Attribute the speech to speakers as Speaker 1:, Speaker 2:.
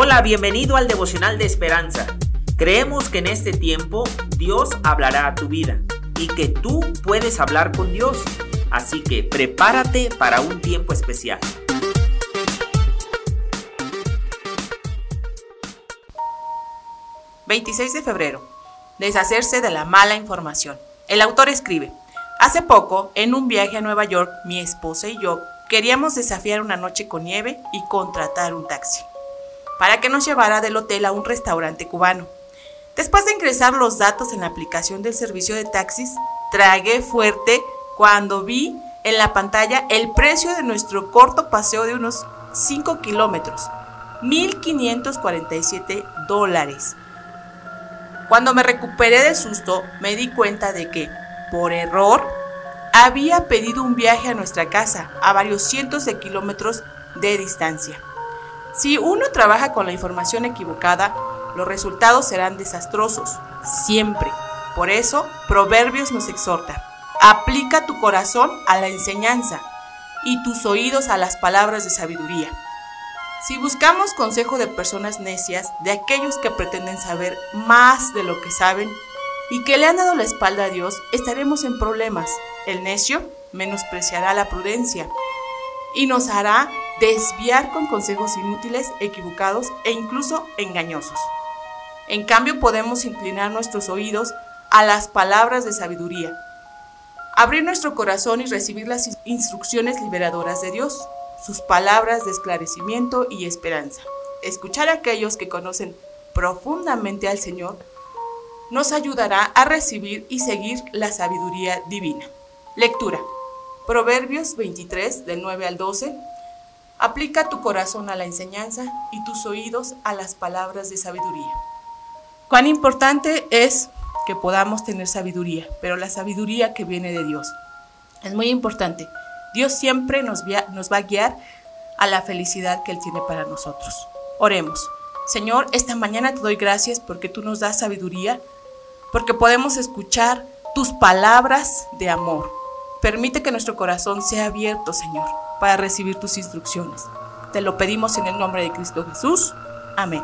Speaker 1: Hola, bienvenido al devocional de esperanza. Creemos que en este tiempo Dios hablará a tu vida y que tú puedes hablar con Dios. Así que prepárate para un tiempo especial.
Speaker 2: ...26 de febrero... ...deshacerse de la mala información... ...el autor escribe... ...hace poco, en un viaje a Nueva York... ...mi esposa y yo... ...queríamos desafiar una noche con nieve... ...y contratar un taxi para que nos llevara del hotel a un restaurante cubano. Después de ingresar los datos en la aplicación del servicio de taxis, tragué fuerte cuando vi en la pantalla el precio de nuestro corto paseo de unos 5 kilómetros, 1.547 dólares. Cuando me recuperé del susto, me di cuenta de que, por error, había pedido un viaje a nuestra casa a varios cientos de kilómetros de distancia. Si uno trabaja con la información equivocada, los resultados serán desastrosos, siempre. Por eso, Proverbios nos exhorta, aplica tu corazón a la enseñanza y tus oídos a las palabras de sabiduría. Si buscamos consejo de personas necias, de aquellos que pretenden saber más de lo que saben y que le han dado la espalda a Dios, estaremos en problemas. El necio menospreciará la prudencia y nos hará desviar con consejos inútiles, equivocados e incluso engañosos. En cambio, podemos inclinar nuestros oídos a las palabras de sabiduría, abrir nuestro corazón y recibir las instrucciones liberadoras de Dios, sus palabras de esclarecimiento y esperanza. Escuchar a aquellos que conocen profundamente al Señor nos ayudará a recibir y seguir la sabiduría divina. Lectura. Proverbios 23 del 9 al 12 Aplica tu corazón a la enseñanza y tus oídos a las palabras de sabiduría. Cuán importante es que podamos tener sabiduría, pero la sabiduría que viene de Dios. Es muy importante. Dios siempre nos, va a guiar a la felicidad que Él tiene para nosotros. Oremos. Señor, esta mañana te doy gracias porque tú nos das sabiduría, porque podemos escuchar tus palabras de amor. Permite que nuestro corazón sea abierto, Señor para recibir tus instrucciones. Te lo pedimos en el nombre de Cristo Jesús. Amén.